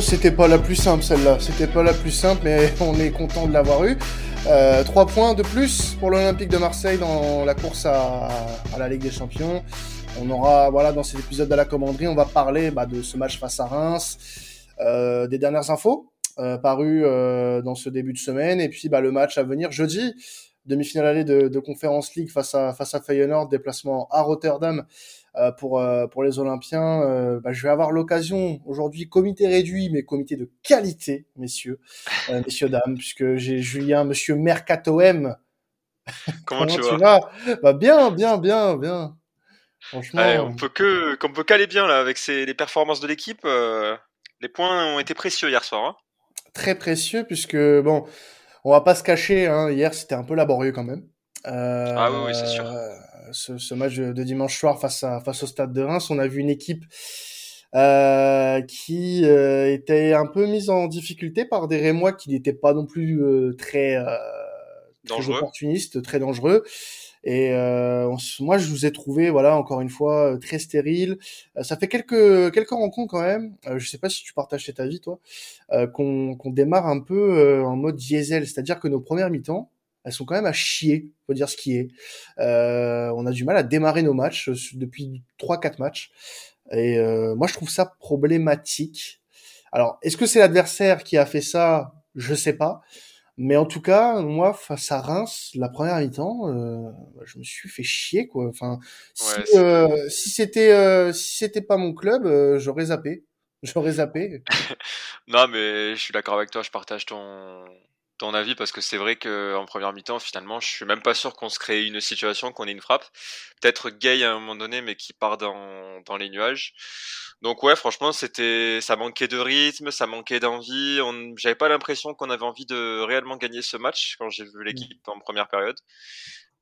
c'était pas la plus simple celle-là. C'était pas la plus simple, mais on est content de l'avoir eu. Euh, trois points de plus pour l'Olympique de Marseille dans la course à, la Ligue des Champions. On aura, voilà, dans cet épisode de la commanderie, on va parler bah, de ce match face à Reims, euh, des dernières infos euh, parues dans ce début de semaine, et puis bah, le match à venir jeudi, demi-finale allée de, de Conference League face à, face à Feyenoord, déplacement à Rotterdam euh, pour euh, pour les Olympiens. Euh, bah, je vais avoir l'occasion aujourd'hui, comité réduit, mais comité de qualité, messieurs, messieurs dames, puisque j'ai Julien, Monsieur Mercato M. Comment, tu, vas, bah, Bien, bien, bien, bien. Franchement, on peut que qu'on peut caler bien là avec ces, les performances de l'équipe. les points ont été précieux hier soir. Hein. Très précieux puisque bon, on va pas se cacher. Hein, hier, c'était un peu laborieux quand même. Euh, ah oui, c'est sûr. Ce, ce, match de, dimanche soir face, à, face au stade de Reims, on a vu une équipe euh, qui euh, était un peu mise en difficulté par des Rémois qui n'étaient pas non plus euh, très, euh, très opportunistes, très dangereux. Et moi, je vous ai trouvé, voilà, encore une fois, très stérile. ça fait quelques quelques rencontres quand même. je sais pas si tu partages cet avis, toi, qu'on qu'on démarre un peu en mode diesel, c'est-à-dire que nos premières mi-temps, elles sont quand même à chier, faut dire ce qui est. Euh, on a du mal à démarrer nos matchs euh, depuis 3-4 matchs. Et euh, moi, je trouve ça problématique. Alors, est-ce que c'est l'adversaire qui a fait ça? Je sais pas. Mais en tout cas, moi, face à Reims, la première mi-temps, euh, je me suis fait chier, quoi. Enfin, si, euh, si c'était euh, si c'était pas mon club, j'aurais zappé. J'aurais zappé. non, mais je suis d'accord avec toi. Je partage ton ton avis parce que c'est vrai qu'en première mi-temps, finalement, je suis même pas sûr qu'on se crée une situation, qu'on ait une frappe. Peut-être Gay à un moment donné, mais qui part dans, dans les nuages. Donc ouais, franchement, c'était, ça manquait de rythme, ça manquait d'envie. On, j'avais pas l'impression qu'on avait envie de réellement gagner ce match quand j'ai vu mmh. l'équipe en première période.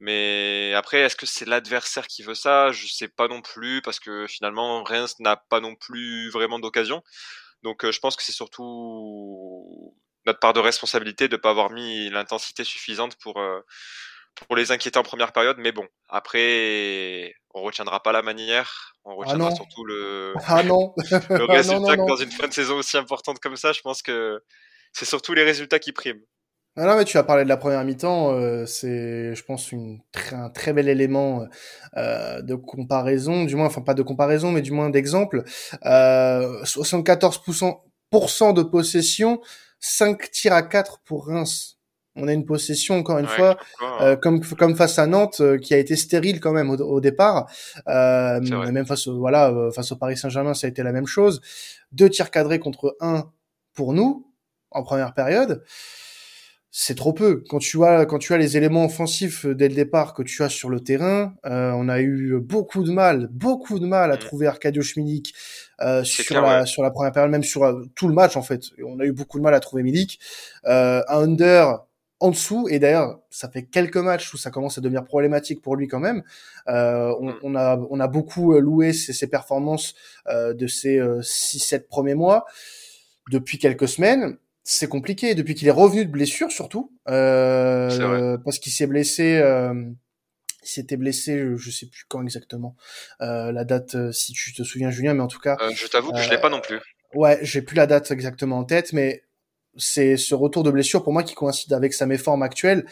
Mais après, est-ce que c'est l'adversaire qui veut ça? Je sais pas non plus parce que finalement, Reims n'a pas non plus vraiment d'occasion. Donc euh, je pense que c'est surtout notre part de responsabilité de ne pas avoir mis l'intensité suffisante pour, euh, pour les inquiéter en première période. Mais bon, après, on retiendra pas la manière, on ah retiendra surtout le, ah non. le ah résultat que dans une fin de saison aussi importante comme ça, je pense que c'est surtout les résultats qui priment. Ah non, mais tu as parlé de la première mi-temps, euh, c'est, je pense, une, un très bel élément euh, de comparaison, du moins, enfin pas de comparaison, mais du moins d'exemple. Euh, 74% de possession, 5 tirs à 4 pour Reims. On a une possession encore une fois, euh, comme comme face à Nantes, euh, qui a été stérile quand même au, départ. Euh, même face au voilà, euh, face au Paris Saint-Germain, ça a été la même chose. Deux tirs cadrés contre un pour nous en première période c'est trop peu. Quand tu as quand tu as les éléments offensifs dès le départ que tu as sur le terrain, euh, on a eu beaucoup de mal, beaucoup de mal à mm. trouver Arcadio Schmilik euh, sur la sur la première période, même sur euh, tout le match en fait. On a eu beaucoup de mal à trouver Milik. Euh, un under en dessous et d'ailleurs ça fait quelques matchs où ça commence à devenir problématique pour lui quand même. Euh, on, mm. on, a on a beaucoup loué ses, ses performances euh, de ces 6-7 premiers mois depuis quelques semaines c'est compliqué depuis qu'il est revenu de blessure surtout euh, parce qu'il s'est blessé euh, il s'était blessé je, sais plus quand exactement euh, la date euh, si tu te souviens Julien mais en tout cas euh, je t'avoue que je l'ai pas non plus. ouais j'ai plus la date exactement en tête mais c'est ce retour de blessure pour moi qui coïncide avec sa méforme actuelle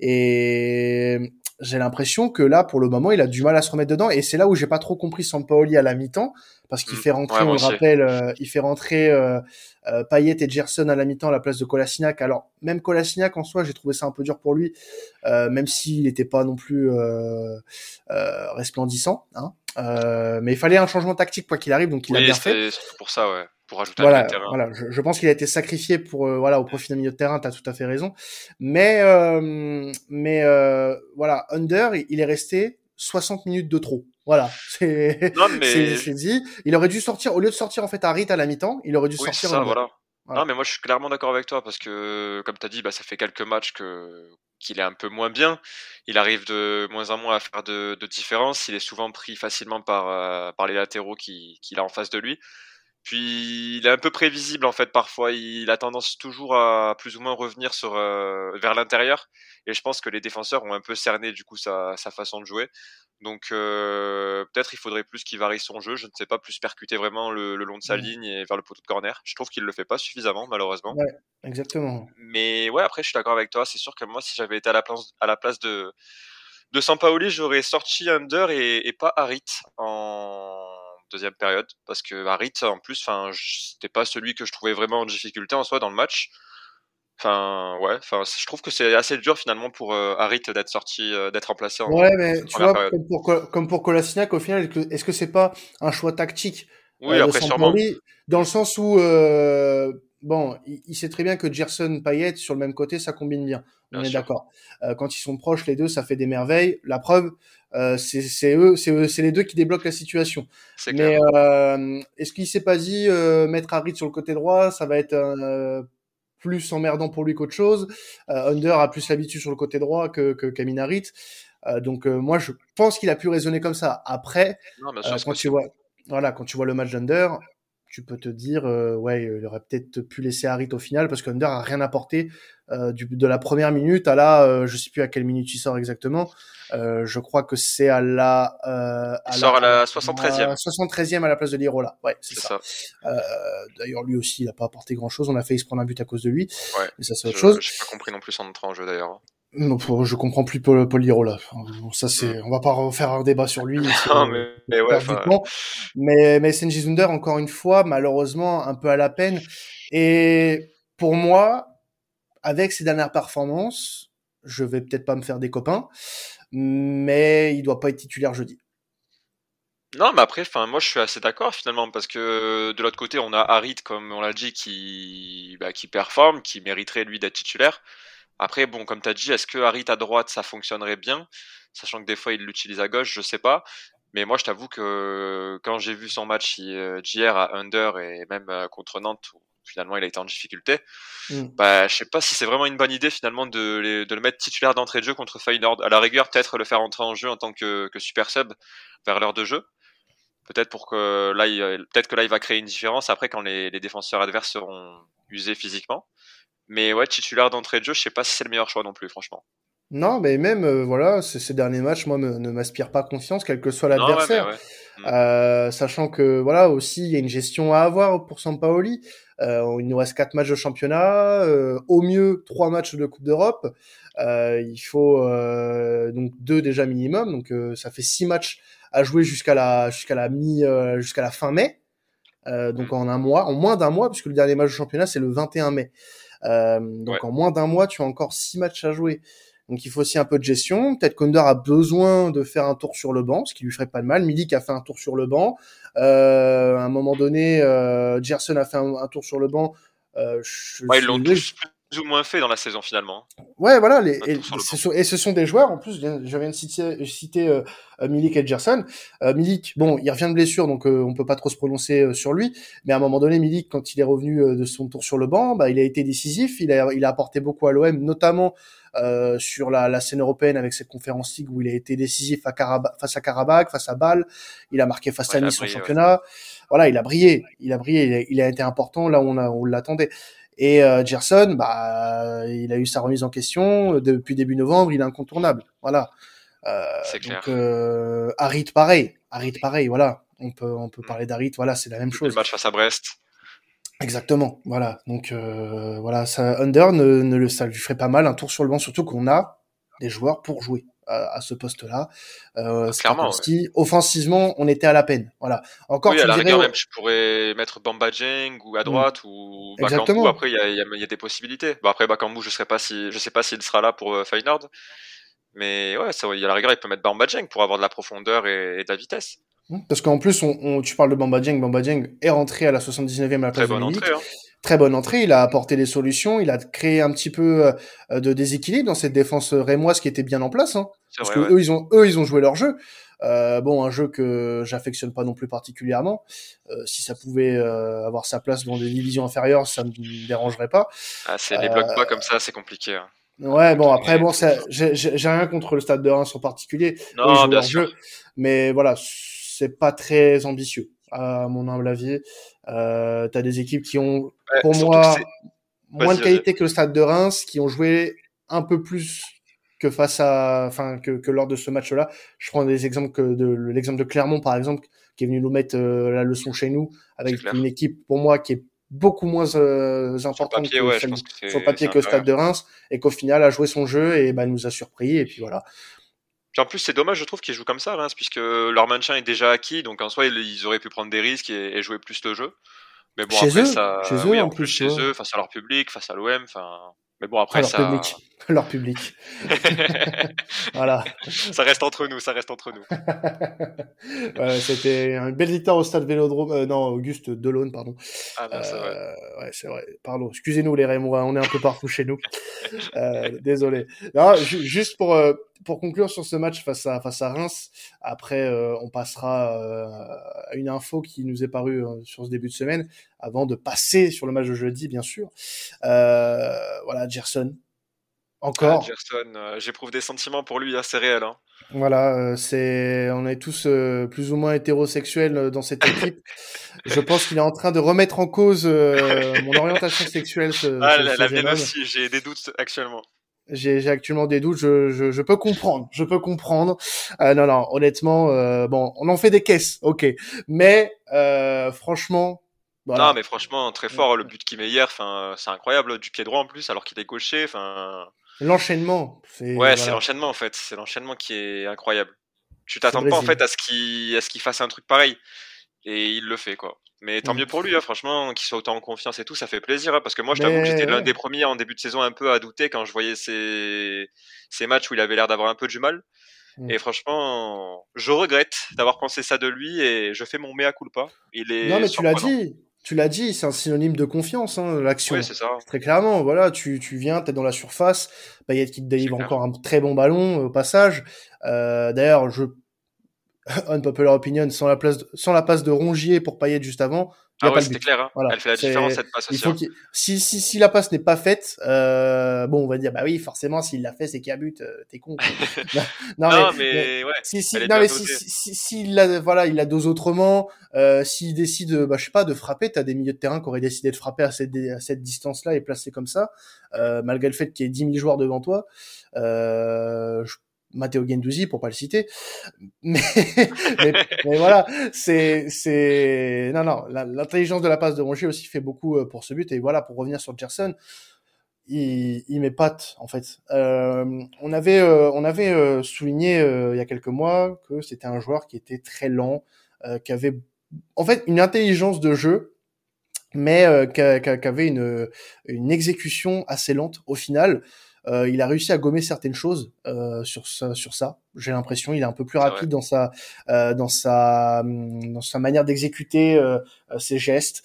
et j'ai l'impression que là, pour le moment, il a du mal à se remettre dedans. Et c'est là où j'ai pas trop compris Sampaoli à la mi-temps, parce qu'il mmh. fait rentrer, on le rappelle, euh, il fait rentrer euh, euh, Payet et Gerson à la mi-temps à la place de Kolasinac. Alors même Kolasinac en soi, j'ai trouvé ça un peu dur pour lui, euh, même s'il n'était pas non plus euh, resplendissant. Hein. mais il fallait un changement tactique quoi qu'il arrive, donc il a bien fait. C'est pour ça, ouais pour ajouter voilà, un terrain. Voilà, je, je pense qu'il a été sacrifié pour euh, voilà au profit d'un milieu de terrain. T'as tout à fait raison. Mais euh, mais euh, voilà, Under, il est resté 60 minutes de trop. Voilà, c'est mais... dit. Il aurait dû sortir au lieu de sortir en fait à Rit à la mi-temps, il aurait dû sortir. Ça, voilà. Non, mais moi je suis clairement d'accord avec toi parce que, comme tu as dit, bah, ça fait quelques matchs que qu'il est un peu moins bien. Il arrive de moins en moins à faire de, de différence. Il est souvent pris facilement par, par les latéraux qu'il qui a en face de lui. Puis il est un peu prévisible en fait parfois. Il a tendance toujours à plus ou moins revenir sur euh, vers l'intérieur. Et je pense que les défenseurs ont un peu cerné du coup sa, sa façon de jouer. Donc euh, peut-être il faudrait plus qu'il varie son jeu. Je ne sais pas plus percuter vraiment le, long de sa ligne et vers le poteau de corner. Je trouve qu'il le fait pas suffisamment malheureusement. Ouais, exactement. Mais ouais, après je suis d'accord avec toi. C'est sûr que moi si j'avais été à la place à la place de de Sampaoli, j'aurais sorti Under et, et pas Harit en deuxième période parce que Harit en plus enfin c'était pas celui que je trouvais vraiment en difficulté en soi dans le match. Enfin ouais enfin je trouve que c'est assez dur finalement pour euh, Harit d'être sorti euh, d'être remplacé en ouais mais tu vois comme pour, comme pour Kolasinac au final est-ce que c'est pas un choix tactique oui euh, après sûrement. Dans le sens où euh, bon il, sait très bien que Gerson Payet sur le même côté ça combine bien. On est d'accord. Euh, quand ils sont proches les deux ça fait des merveilles. La preuve euh, c'est eux, c'est les deux qui débloquent la situation. Mais euh, est-ce qu'il s'est pas dit euh, mettre Harit sur le côté droit, ça va être euh, plus emmerdant pour lui qu'autre chose. Under a plus l'habitude sur le côté droit que que Kamin Harit. donc moi je pense qu'il a pu raisonner comme ça. Après, quand tu vois, voilà, quand tu vois le match d'Under, tu peux te dire, euh, ouais, il aurait peut-être pu laisser Harit au final parce qu'Under a rien apporté euh, du, de la première minute à la, euh, je sais plus à quelle minute il sort exactement. Euh, je crois que c'est à la. Euh, à il sort à la 73e. 73e à la place de Lirola. Ouais, c'est ça. ça. d'ailleurs, lui aussi, il a pas apporté grand chose. On a failli se prendre un but à cause de lui. Ouais. Mais ça, c'est autre chose. J'ai pas compris non plus son entrée en jeu d'ailleurs. Non, je comprends plus Paul, Paul. Ça c'est, mm. on va pas refaire un débat sur lui. non, mais, mais, ouais, mais mais Senji Zunder encore une fois, malheureusement, un peu à la peine. Et pour moi, avec ses dernières performances, je vais peut-être pas me faire des copains, mais il doit pas être titulaire jeudi. Non, mais après, enfin, moi, je suis assez d'accord finalement parce que de l'autre côté, on a Harit, comme on l'a dit, qui, bah, qui performe, qui mériterait lui d'être titulaire. Après, bon, comme tu as dit, est-ce que Harit à droite, ça fonctionnerait bien? Sachant que des fois, il l'utilise à gauche, je sais pas. Mais moi, je t'avoue que quand j'ai vu son match euh, d'hier à Under et même euh, contre Nantes, où finalement il a été en difficulté, mm. bah, je sais pas si c'est vraiment une bonne idée finalement de, de le mettre titulaire d'entrée de jeu contre Feyenoord. À la rigueur, peut-être le faire entrer en jeu en tant que, que super sub vers l'heure de jeu. Peut-être pour que là, peut-être que là, il va créer une différence après quand les, les défenseurs adverses seront usés physiquement. Mais ouais, titulaire d'entrée de jeu, je sais pas si c'est le meilleur choix non plus, franchement. Non, mais même euh, voilà, ces derniers matchs, moi, ne m'aspire pas confiance, quel que soit l'adversaire. Mm. Euh, sachant que voilà aussi, il y a une gestion à avoir pour Sampaoli. Euh, il nous reste quatre matchs de championnat, euh, au mieux trois matchs de Coupe d'Europe. Euh, il faut donc deux déjà minimum, donc ça fait six matchs à jouer jusqu'à la jusqu'à la mi jusqu'à la fin mai. donc mm. en un mois, en moins d'un mois, puisque le dernier match de championnat c'est le 21 mai. Euh, donc en moins d'un mois, tu as encore six matchs à jouer. Donc il faut aussi un peu de gestion. Peut-être Konder a besoin de faire un tour sur le banc, ce qui lui ferait pas de mal. Milik a fait un tour sur le banc. Euh, à un moment donné, euh, Gerson a fait un, tour sur le banc. Euh, ouais, ils l'ont tous plus ou moins fait dans la saison finalement. Ouais, voilà. Les, et, ce sont, des joueurs, en plus, je viens de citer, citer euh, euh, Milik et Gerson. Euh, Milik, bon, il revient de blessure, donc euh, on peut pas trop se prononcer euh, sur lui. Mais à un moment donné, Milik, quand il est revenu de son tour sur le banc, bah, il a été décisif. Il a, il a apporté beaucoup à l'OM, notamment sur la, la, scène européenne avec cette conférence League où il a été décisif à face à Karabakh, face à Bâle. Il a marqué face à Nice en championnat. Voilà, il a brillé. Il a brillé. Il a, il a été important là où on, on l'attendait. Et euh, Gerson, bah, il a eu sa remise en question euh, depuis début novembre, il est incontournable. Voilà. Euh, donc euh, Harit pareil, Harit pareil, voilà. On peut on peut parler d'Harit, voilà, c'est la même chose. Le match face à Brest. Exactement, voilà. Donc euh, voilà, ça Under ne, ne le ça lui ferait pas mal un tour sur le banc, surtout qu'on a des joueurs pour jouer à, ce poste-là. Euh, Clairement. Offensivement, on était à la peine. Voilà. Encore. Oui, à la rigueur, même, je pourrais mettre Bamba Jeng ou à droite mm. ou Bakambu. Après, il y a, y, a, y a, des possibilités. Bon, après, Bakambu, je serais pas si, je sais pas s'il sera là pour euh, Feyenoord. Mais ouais, ça, il y a la rigueur, il peut mettre Bamba Jeng pour avoir de la profondeur et, et de la vitesse. Mm. Parce qu'en plus, on, on, tu parles de Bamba Jeng. Bamba Jeng est rentré à la 79e à la place Très bonne entrée, hein très bonne entrée. Il a apporté des solutions. Il a créé un petit peu euh, de déséquilibre dans cette défense rémoise qui était bien en place. Hein, parce que eux, ils ont, eux, ils ont joué leur jeu. Euh, bon, un jeu que j'affectionne pas non plus particulièrement. Euh, si ça pouvait euh, avoir sa place dans des divisions inférieures, ça ne me dérangerait pas. Ah, c'est les blocs pas comme ça, c'est compliqué. Hein. Ouais, bon après bon, j'ai rien contre le stade de Reims en particulier. Non, bien sûr. Jeu, mais voilà, c'est pas très ambitieux. À mon humble avis. Euh, t'as des équipes qui ont, pour moi, moins de qualité que le Stade de Reims, qui ont joué un peu plus que face à, enfin, que, que lors de ce match-là. Je prends des exemples que de l'exemple de Clermont, par exemple, qui est venu nous mettre euh, la leçon chez nous, avec une équipe, pour moi, qui est beaucoup moins euh, importante sur le papier, que, sur papier que Stade de Reims, et qu'au final a joué son jeu et bah, nous a surpris, et puis voilà. Puis en plus, c'est dommage, je trouve, qu'ils jouent comme ça, Reims, puisque leur maintien est déjà acquis, donc en soi, ils, auraient pu prendre des risques et, jouer plus le jeu. Mais bon, chez après, eux, ça. Chez eux, en plus, chez eux, face à leur public, face à l'OM, enfin. Mais bon, après, leur ça. Public. Leur public. voilà. Ça reste entre nous, ça reste entre nous. ouais, C'était une belle victoire au stade Vélodrome. Euh, non, Auguste Delaune, pardon. Ah, non, c'est vrai. Euh, ouais, c'est vrai. Pardon. Excusez-nous, les Rémois. On est un peu partout chez nous. Euh, désolé. Non, juste pour, euh, pour conclure sur ce match face à, face à Reims, après, euh, on passera à une info qui nous est parue sur ce début de semaine, avant de passer sur le match de jeudi, bien sûr. voilà, Gerson, encore. Ah, Gerson, euh, j'éprouve des sentiments pour lui assez réels. Hein. Voilà, euh, c'est, on est tous euh, plus ou moins hétérosexuels dans cette équipe. Je pense qu'il est en train de remettre en cause mon orientation sexuelle. Ce, ah, la, la mienne aussi, j'ai des doutes actuellement. J'ai actuellement des doutes, je, je, je, peux comprendre, je peux comprendre. non, non, honnêtement, bon, on en fait des caisses, ok. Mais franchement, voilà. Non, mais franchement, très fort. Le but qu'il met hier, enfin, c'est incroyable, du pied droit en plus, alors qu'il est gaucher. Enfin, L'enchaînement. Ouais, c'est l'enchaînement en fait. C'est l'enchaînement qui est incroyable. Tu t'attends pas en fait à ce qu'il à ce qu'il fasse un truc pareil et il le fait quoi. Mais tant mm. mieux pour lui, hein, franchement, qu'il soit autant en confiance et tout, ça fait plaisir. Hein, parce que moi, je t'avoue que j'étais l'un des premiers en début de saison un peu à douter quand je voyais ces, ces matchs où il avait l'air d'avoir un peu du mal. Mm. Et franchement, je regrette d'avoir pensé ça de lui et je fais mon mea culpa. Il est non, mais tu l'as dit tu l'as dit, c'est un synonyme de confiance, hein, l'action. Oui, c'est ça. Très clairement, voilà, tu, tu viens, t'es dans la surface, Payet qui te délivre encore un très bon ballon euh, au passage. Euh, D'ailleurs, je unpopular opinion, sans la, place sans la passe de Rongier pour Payet juste avant, ah ouais, c'était clair. Hein. Voilà. Elle fait la différence cette passe aussi. Hein. si, si, si la passe n'est pas faite, euh, bon, on va dire bah oui, forcément, s'il l'a fait, c'est qu'il y a but. Euh, T'es con. non, non, mais, mais, ouais. Si, si, non, mais si, si, si, il la, voilà, il la dose autrement. Euh, s'il décide, bah, je sais pas, de frapper, t'as des milieux de terrain qui auraient décidé de frapper à cette, à cette distance-là et placer comme ça, euh, malgré le fait qu'il y ait 10 000 joueurs devant toi. Euh, Matteo Gendouzi pour pas le citer. Mais mais, voilà c'est c'est non non l'intelligence de la passe de Rongier aussi fait beaucoup euh, pour ce but. Et voilà pour revenir sur Gerson il, il m'épate en fait. Euh, on avait euh, on avait euh, souligné il y a quelques mois que c'était un joueur qui était très lent qui avait en fait une intelligence de jeu mais qui, avait une une exécution assez lente au final euh, il a réussi à gommer certaines choses euh, sur ça, sur ça. J'ai l'impression, il est un peu plus rapide dans sa euh, dans sa hum, dans sa manière d'exécuter ses gestes,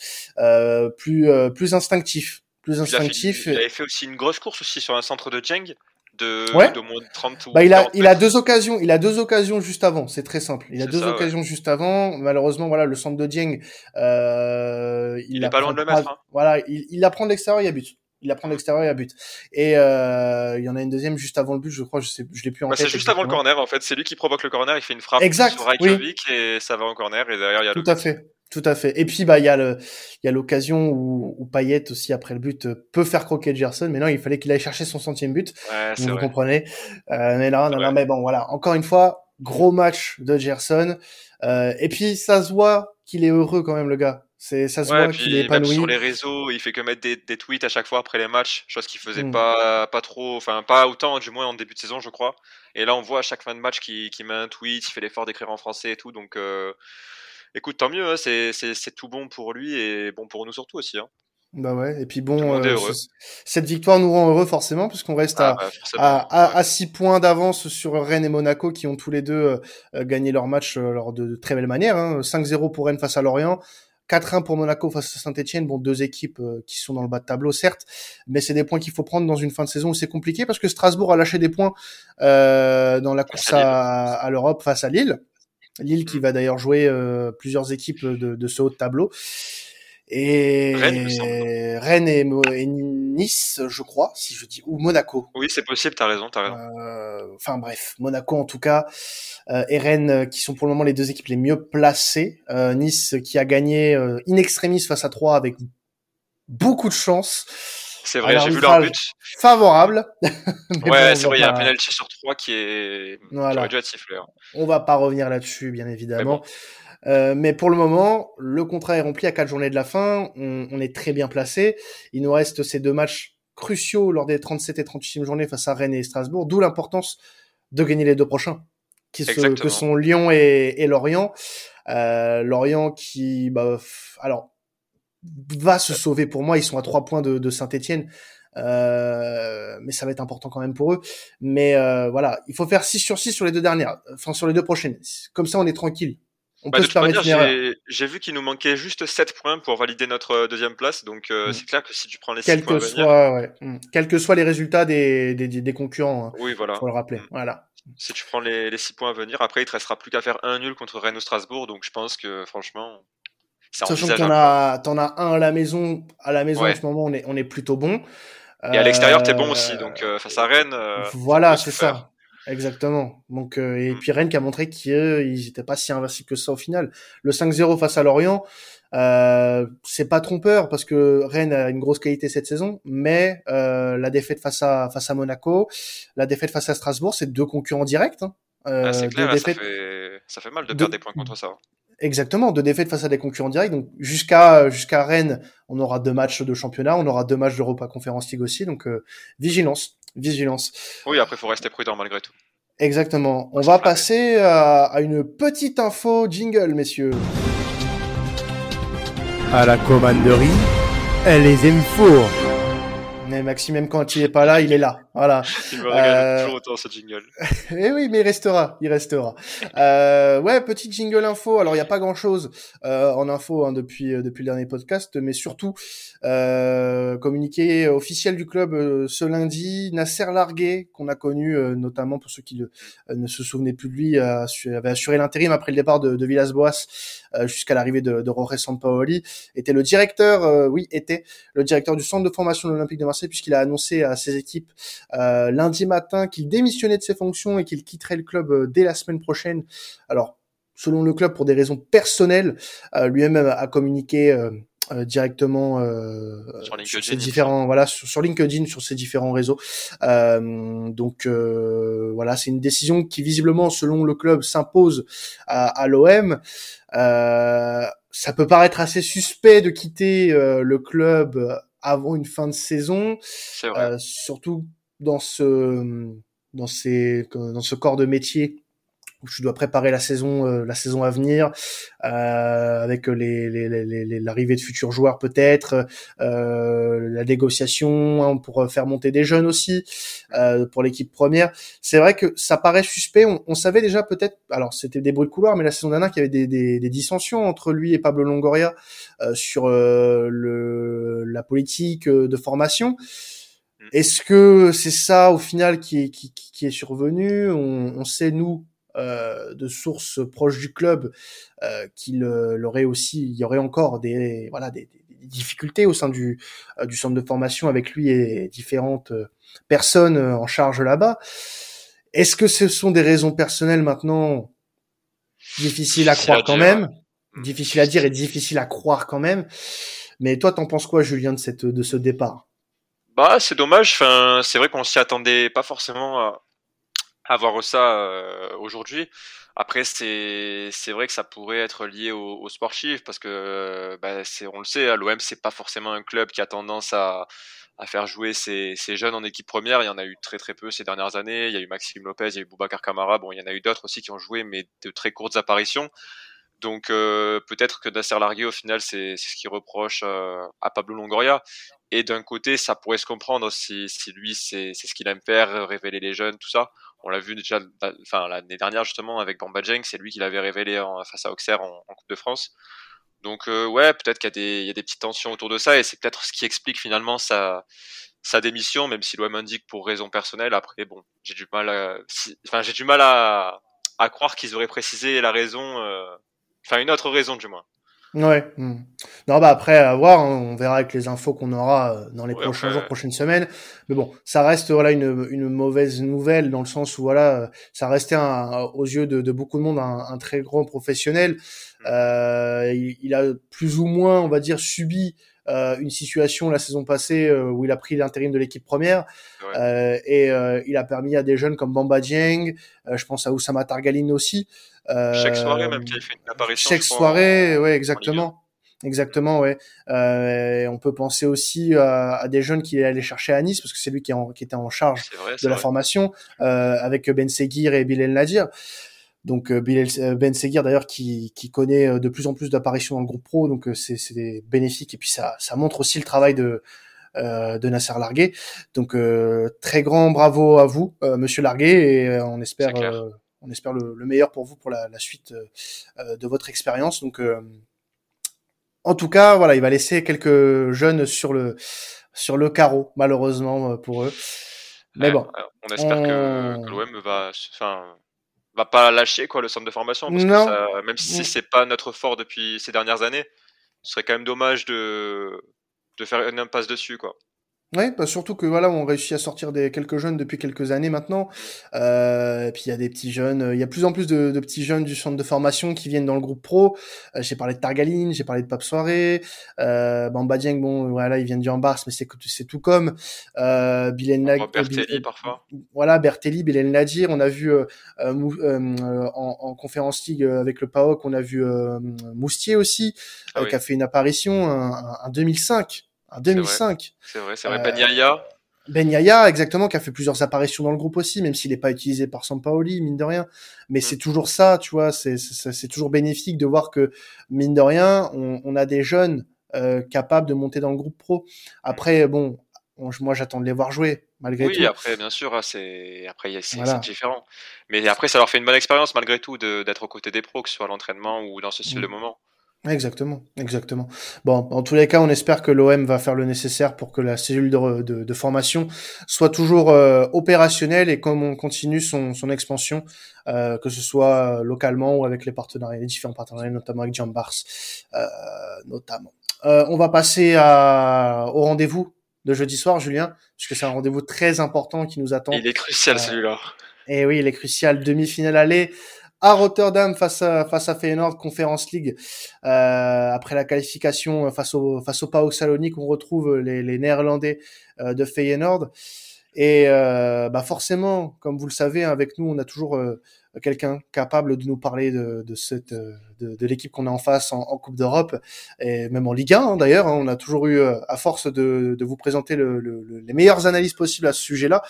plus plus instinctif, plus instinctif. Il, avait fait aussi une grosse course aussi sur un centre de Jeng de, de moins de 30 bah, il a il a deux occasions il a deux occasions juste avant c'est très simple. Il a deux occasions juste avant. Malheureusement voilà le centre de Dieng euh, il, il est pas loin de le mettre hein. voilà il, il apprend de l'extérieur il y a but il la prend de l'extérieur et à but. Et euh, il y en a une deuxième juste avant le but, je crois, je sais, je l'ai plus en bah, C'est juste avant le corner en fait, c'est lui qui provoque le corner, il fait une frappe exact, sur Reykjavik et ça va en corner et derrière il y a Tout à fait. Tout à fait. Et puis bah il y a le il y a l'occasion où, où Payet aussi après le but peut faire croquer Gerson, mais non il fallait qu'il aille chercher son centième but. Ouais, vous comprenez. Euh, mais non non, non mais bon voilà encore une fois gros match de Gerson. Euh, et puis ça se voit qu'il est heureux quand même le gars. C'est ça se voit qu'il est épanoui. Même sur les réseaux, il fait que mettre des, des, tweets à chaque fois après les matchs, chose qu'il faisait mm. pas pas trop, enfin pas autant du moins en début de saison, je crois. Et là, on voit à chaque fin de match qu'il met un tweet, il fait l'effort d'écrire en français et tout. Donc, euh, écoute, tant mieux, hein, c'est tout bon pour lui et bon pour nous surtout aussi. Hein. Bah ouais, et puis bon, euh, cette victoire nous rend heureux forcément, puisqu'on reste ah, à, bah, à, à, 6 points d'avance sur Rennes et Monaco qui ont tous les deux euh, gagné leur match euh, lors de, de, très belle manière. Hein. 5-0 pour Rennes face à Lorient, 4-1 pour Monaco face à Saint-Etienne. Bon, deux équipes euh, qui sont dans le bas de tableau, certes, mais c'est des points qu'il faut prendre dans une fin de saison où c'est compliqué parce que Strasbourg a lâché des points euh, dans la course à, à l'Europe face à Lille. Lille qui mm. va d'ailleurs jouer euh, plusieurs équipes de, de, ce haut de tableau. Et Rennes, et, Nice, je crois, si je dis, ou Monaco. Oui, c'est possible, t'as raison, t'as raison. Euh, enfin bref, Monaco en tout cas, euh, et Rennes euh, qui sont pour le moment les deux équipes les mieux placées. Euh, nice qui a gagné euh, in extremis face à 3 avec beaucoup de chance. C'est vrai, j'ai vu leur but. Favorable. ouais, c'est vrai, il y a un penalty sur 3 qui est voilà. qui aurait dû être sifflé. Hein. On va pas revenir là-dessus, bien évidemment. Euh, mais pour le moment, le contrat est rempli à quatre journées de la fin. On, on, est très bien placé. Il nous reste ces deux matchs cruciaux lors des 37 et 38e journées face à Rennes et Strasbourg, d'où l'importance de gagner les deux prochains, qui se, que sont Lyon et, et Lorient. Euh, Lorient qui, bah, alors, va se sauver pour moi. Ils sont à trois points de, de Saint-Etienne. Euh, mais ça va être important quand même pour eux. Mais euh, voilà, il faut faire 6 sur 6 sur les deux dernières, enfin sur les deux prochaines. Comme ça, on est tranquille. On bah, peut se permettre J'ai vu qu'il nous manquait juste 7 points pour valider notre euh, deuxième place, donc euh, mm. c'est clair que si tu prends les 6 points que soit, ouais. mm. Quels que soient les résultats des, des, des concurrents, hein, oui, voilà. faut le rappeler. Mm. Voilà. Si tu prends les, les 6 points à venir, après il te restera plus qu'à faire un nul contre Rennes ou Strasbourg, donc je pense que franchement, Sachant que t'en as, t'en as un à la maison, à la maison en ce moment, on est, on est plutôt bon. Et à l'extérieur, t'es bon aussi, donc euh, face à Rennes. voilà, c'est ça. Exactement. Donc euh, et mm. puis Rennes qui a montré qu'ils n'étaient pas si invincibles que ça au final. Le 5-0 face à Lorient, euh, c'est pas trompeur parce que Rennes a une grosse qualité cette saison, mais euh, la défaite face à face à Monaco, la défaite face à Strasbourg, c'est deux concurrents directs. Hein. Euh, ah, c'est clair, ça, fait, ça, fait, mal de perdre des points contre ça. Exactement, deux défaites face à des concurrents directs. Donc jusqu'à jusqu'à Rennes, on aura deux matchs de championnat, on aura deux matchs d'Europa Conference League aussi. Donc euh, vigilance vigilance. Oui, après, il faut rester prudent malgré tout. Exactement. On va passer à, à, une petite info jingle, messieurs. À la commanderie, elle les aime fort. Mais Maxime, même quand il est pas là, il est là. Voilà. Il me regarde euh... toujours autant ce jingle. eh oui, mais il restera, il restera. euh, ouais, petit jingle info. Alors il y a pas grand chose euh, en info hein, depuis euh, depuis le dernier podcast, mais surtout euh, communiqué officiel du club euh, ce lundi, Nasser Largué, qu'on a connu notamment pour ceux qui ne se souvenaient plus de lui, avait assuré l'intérim après le départ de, de Villas-Boas jusqu'à l'arrivée de, de Jorge Sampaoli, était le directeur, oui, était le directeur du centre de formation de l'Olympique de Marseille puisqu'il a annoncé à ses équipes euh, lundi matin qu'il démissionnait de ses fonctions et qu'il quitterait le club euh, dès la semaine prochaine. Alors, selon le club, pour des raisons personnelles, euh, lui-même a communiqué directement sur, sur, ses différents voilà sur, sur, LinkedIn sur ses différents réseaux. Donc voilà c'est une décision qui visiblement selon le club s'impose à, à l'OM ça peut paraître assez suspect de quitter le club avant une fin de saison, euh, surtout dans ce dans ces dans ce corps de métier où je dois préparer la saison euh, la saison à venir euh, avec les, les, les, l'arrivée de futurs joueurs peut-être euh, la négociation hein, pour faire monter des jeunes aussi euh, pour l'équipe première c'est vrai que ça paraît suspect on, on savait déjà peut-être alors c'était des bruits de couloir mais la saison dernière qu'il y avait des, des, des, dissensions entre lui et Pablo Longoria euh, sur le la politique de formation. Est-ce que c'est ça au final qui est, qui, qui est survenu? On, on sait nous euh, de sources proches du club euh, qu'il aurait aussi, il y aurait encore des voilà des, des difficultés au sein du euh, du centre de formation avec lui et différentes euh, personnes en charge là-bas. Est-ce que ce sont des raisons personnelles maintenant difficiles à croire quand même, hmm. difficile à dire et difficile à croire quand même. Mais toi, t'en penses quoi, Julien, de cette de ce départ? Bah, c'est dommage. Enfin, c'est vrai qu'on s'y attendait pas forcément à, avoir ça euh, aujourd'hui. Après, c'est c'est vrai que ça pourrait être lié au, au sportif parce que bah, c'est on le sait, à l'OM c'est pas forcément un club qui a tendance à à faire jouer ses, ses, jeunes en équipe première. Il y en a eu très très peu ces dernières années. Il y a eu Maxime Lopez, il y a eu Boubacar Camara. Bon, il y en a eu d'autres aussi qui ont joué, mais de très courtes apparitions. Donc euh, peut-être que Nasser Largué, au final, c'est ce qu'il reproche euh, à Pablo Longoria. Et d'un côté, ça pourrait se comprendre si, si lui, c'est ce qu'il aime faire, révéler les jeunes, tout ça. On l'a vu déjà, enfin l'année dernière justement avec Bamba Jeng, c'est lui qui l'avait révélé en, face à Auxerre en, en, Coupe de France. Donc euh, ouais, peut-être qu'il y, y, a des petites tensions autour de ça et c'est peut-être ce qui explique finalement sa, sa démission, même si l'OM indique pour raison personnelle. Après, bon, j'ai du mal à, enfin j'ai du mal à, à croire qu'ils auraient précisé la raison, euh, enfin une autre raison du moins. Ouais. Hmm. Non, bah après, à voir, hein, on verra avec les infos qu'on aura euh, dans les prochains jours, prochaines semaines. Mais bon, ça reste voilà une, une mauvaise nouvelle dans le sens où voilà, ça restait un, aux yeux de, de, beaucoup de monde un, un très grand professionnel. Mm. Euh, il, il, a plus ou moins, on va dire, subi euh, une situation la saison passée euh, où il a pris l'intérim de l'équipe première euh, et il a permis à des jeunes comme Bamba Dieng, je pense à Oussama Targaline aussi. chaque soirée même qui a fait une apparition. Chaque soirée, ouais, exactement. Exactement, ouais. Euh, on peut penser aussi à, à, des jeunes qui allaient chercher à Nice parce que c'est lui qui, en, qui, était en charge de la formation euh, avec Ben Seguir et Bilal Nadir. Donc euh, euh, Ben Seguir d'ailleurs qui, qui, connaît euh, de plus en plus d'apparitions dans le groupe pro, donc c'est bénéfique et puis ça, ça montre aussi le travail de euh, de Nasser Larguet. Donc très grand bravo à vous, Monsieur Larguet, et on espère on espère le, le, meilleur pour vous pour la, la suite de votre expérience. Donc en tout cas, voilà, il va laisser quelques jeunes sur le sur le carreau, malheureusement pour eux. Mais bon, on espère que, que l'OM va, enfin, va pas lâcher quoi le centre de formation parce que ça, même si c'est pas notre fort depuis ces dernières années, ce serait quand même dommage de de faire une impasse dessus quoi. Oui, bah surtout que voilà, on réussit à sortir des quelques jeunes depuis quelques années maintenant. Euh, et puis il y a des petits jeunes, il y a plus en plus de, de, petits jeunes du centre de formation qui viennent dans le groupe pro. Euh, j'ai parlé de Targaline, j'ai parlé de Pape Soirée, euh, Bamba Dieng, bon voilà, il vient du Ambars, mais c'est c'est tout comme euh, Bilen Bertelli parfois. Voilà, Bertelli, Bilen Nadir, on a vu euh, euh, euh, en, en, conférence league avec le PAOC, on a vu Moustier aussi, ah qui a fait une apparition en 2005 en 2005. C'est vrai, c'est vrai. Ben Yaya. Ben Yaya, exactement, qui a fait plusieurs apparitions dans le groupe aussi, même s'il n'est pas utilisé par Sampaoli, mine de rien. Mais mm. c'est toujours ça, tu vois, c'est toujours bénéfique de voir que, mine de rien, on, on a des jeunes euh, capables de monter dans le groupe pro. Après, bon, moi j'attends de les voir jouer, malgré tout. Oui, après, bien sûr, hein, c'est après c'est différent. Mais après, ça leur fait une bonne expérience, malgré tout, d'être aux côtés des pros, que ce soit à l'entraînement ou dans ce style de mm. moment. Exactement, exactement. Bon, en tous les cas, on espère que l'OM va faire le nécessaire pour que la cellule de, de, de formation soit toujours euh, opérationnelle et comme on continue son, son expansion, euh, que ce soit localement ou avec les partenariats, les différents partenariats, notamment avec Jean Bars, euh, notamment. Euh, on va passer à, au rendez-vous de jeudi soir, Julien, puisque c'est un rendez-vous très important qui nous attend. Il est crucial celui-là. Et oui, il est crucial. Demi-finale aller à Rotterdam face à face à Feyenoord Conference League euh, après la qualification face au face au PAOK Salonique on retrouve les, les Néerlandais euh, de Feyenoord et euh, bah forcément comme vous le savez avec nous on a toujours euh, quelqu'un capable de nous parler de, cette de, de l'équipe qu'on a en face en, Coupe d'Europe et même en Ligue 1 hein, d'ailleurs hein, on a toujours eu euh, à force de, vous présenter le, le, les meilleures analyses possibles à ce sujet-là.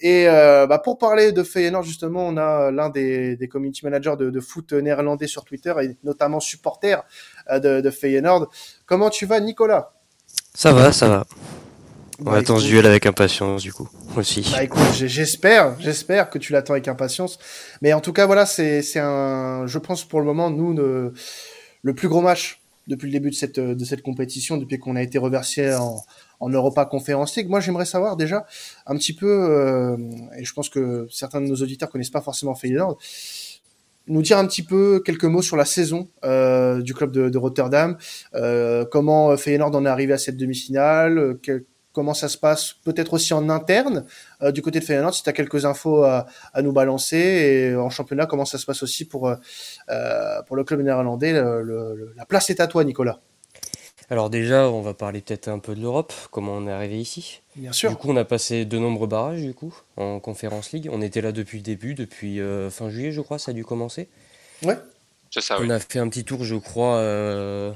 Et euh, bah pour parler de Feyenoord justement on a l'un des, community managers de, foot néerlandais sur Twitter et notamment supporter euh, de, de Feyenoord. Comment tu vas Nicolas? Ça va ça va on bah, attend ce duel avec impatience, du coup, aussi. Bah, écoute, j'espère, j'espère que tu l'attends avec impatience. Mais en tout cas, voilà, c'est, c'est un, je pense pour le moment, nous, le, le plus gros match depuis le début de cette, de cette compétition, depuis qu'on a été reversé en, en Europa Conference League. Moi, j'aimerais savoir déjà un petit peu, euh, et je pense que certains de nos auditeurs connaissent pas forcément Feyenoord, nous dire un petit peu quelques mots sur la saison euh, du club de, de Rotterdam, euh, comment Feyenoord en est arrivé à cette demi-finale, quel, comment ça se passe peut-être aussi en interne euh, du côté de Feyenoord si tu as quelques infos à, à, nous balancer et en championnat comment ça se passe aussi pour euh, euh pour le club néerlandais le, le, la place est à toi Nicolas. Alors déjà on va parler peut-être un peu de l'Europe comment on est arrivé ici. Bien sûr. Du coup on a passé de nombreux barrages du coup en Conférence League. On était là depuis le début depuis euh, fin juillet je crois ça a dû commencer. Ouais. C'est ça on oui. a fait un petit tour je crois euh,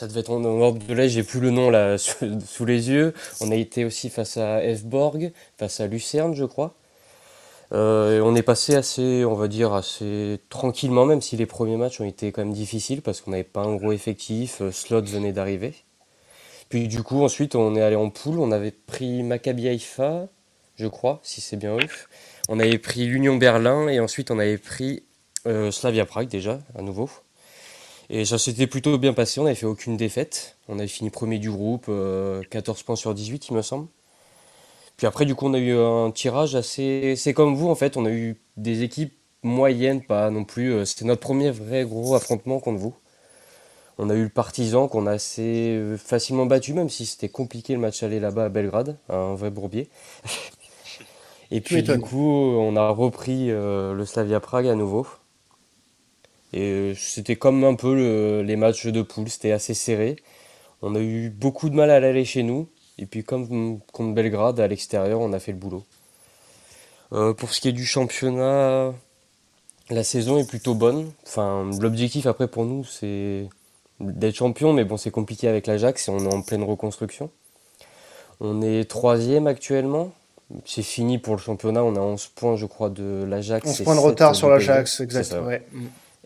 ça devait être en ordre de l'Est, j'ai plus le nom sous les yeux. On a été aussi face à Efborg, face à Lucerne, je crois. Euh, on est passé assez, on va dire, assez tranquillement, même si les premiers matchs ont été quand même difficiles parce qu'on n'avait pas un gros effectif. Euh, Slot venait d'arriver. Puis du coup, ensuite, on est allé en poule. On avait pris Maccabi Haïfa, je crois, si c'est bien eux. On avait pris l'Union Berlin et ensuite on avait pris euh, Slavia Prague déjà, à nouveau. Et ça s'était plutôt bien passé, on n'avait fait aucune défaite. On avait fini premier du groupe, 14 euh, points sur 18 il me semble. Puis après du coup on a eu un tirage assez... C'est comme vous en fait, on a eu des équipes moyennes, pas non plus... Euh, c'était notre premier vrai gros affrontement contre vous. On a eu le Partizan qu'on a assez euh, facilement battu, même si c'était compliqué le match aller là-bas à Belgrade, un vrai bourbier. Et puis du coup, on a repris le Slavia Prague à nouveau. Et c'était comme un peu les matchs de poule, c'était assez serré. On a eu beaucoup de mal à l'aller chez nous. Et puis comme contre Belgrade, à l'extérieur, on a fait le boulot. Euh, pour ce qui est du championnat, la saison est plutôt bonne. Enfin, l'objectif après pour nous, c'est d'être champion, mais bon, c'est compliqué avec l'Ajax et on est en pleine reconstruction. On est troisième actuellement. C'est fini pour le championnat. On a 11 points, je crois, de l'Ajax. 11 points de retard sur l'Ajax, exactement.